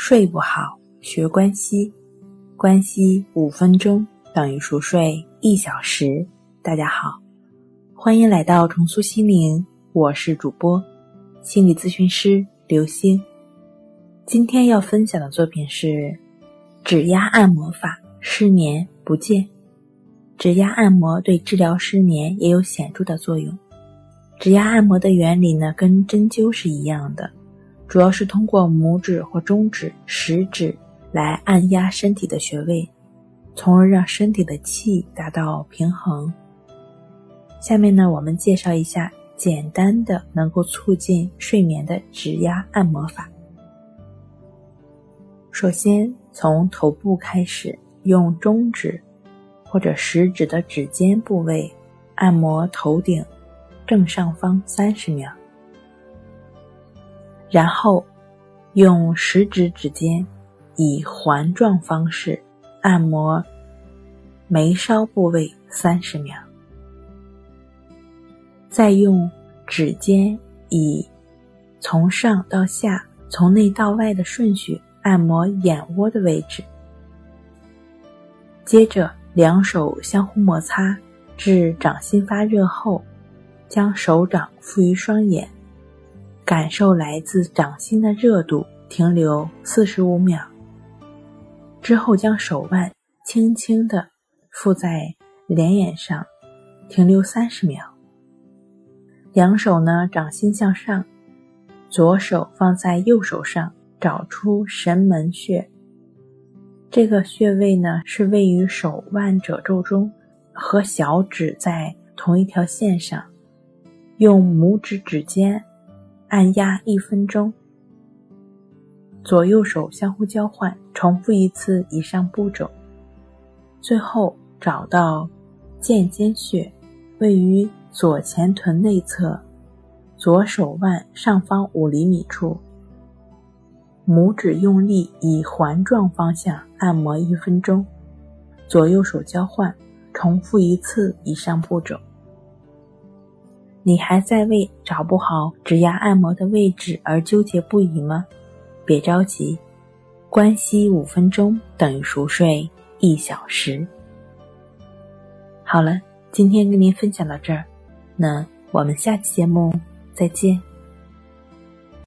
睡不好，学关西，关西五分钟等于熟睡一小时。大家好，欢迎来到重塑心灵，我是主播心理咨询师刘星。今天要分享的作品是指压按摩法，失眠不见。指压按摩对治疗失眠也有显著的作用。指压按摩的原理呢，跟针灸是一样的。主要是通过拇指或中指、食指来按压身体的穴位，从而让身体的气达到平衡。下面呢，我们介绍一下简单的能够促进睡眠的指压按摩法。首先从头部开始，用中指或者食指的指尖部位按摩头顶正上方三十秒。然后，用食指指尖以环状方式按摩眉梢部位三十秒，再用指尖以从上到下、从内到外的顺序按摩眼窝的位置。接着，两手相互摩擦至掌心发热后，将手掌附于双眼。感受来自掌心的热度，停留四十五秒。之后将手腕轻轻地附在脸眼上，停留三十秒。两手呢，掌心向上，左手放在右手上，找出神门穴。这个穴位呢，是位于手腕褶皱中，和小指在同一条线上。用拇指指尖。按压一分钟，左右手相互交换，重复一次以上步骤。最后找到剑尖穴，位于左前臀内侧，左手腕上方五厘米处。拇指用力以环状方向按摩一分钟，左右手交换，重复一次以上步骤。你还在为找不好指压按摩的位置而纠结不已吗？别着急，关息五分钟等于熟睡一小时。好了，今天跟您分享到这儿，那我们下期节目再见。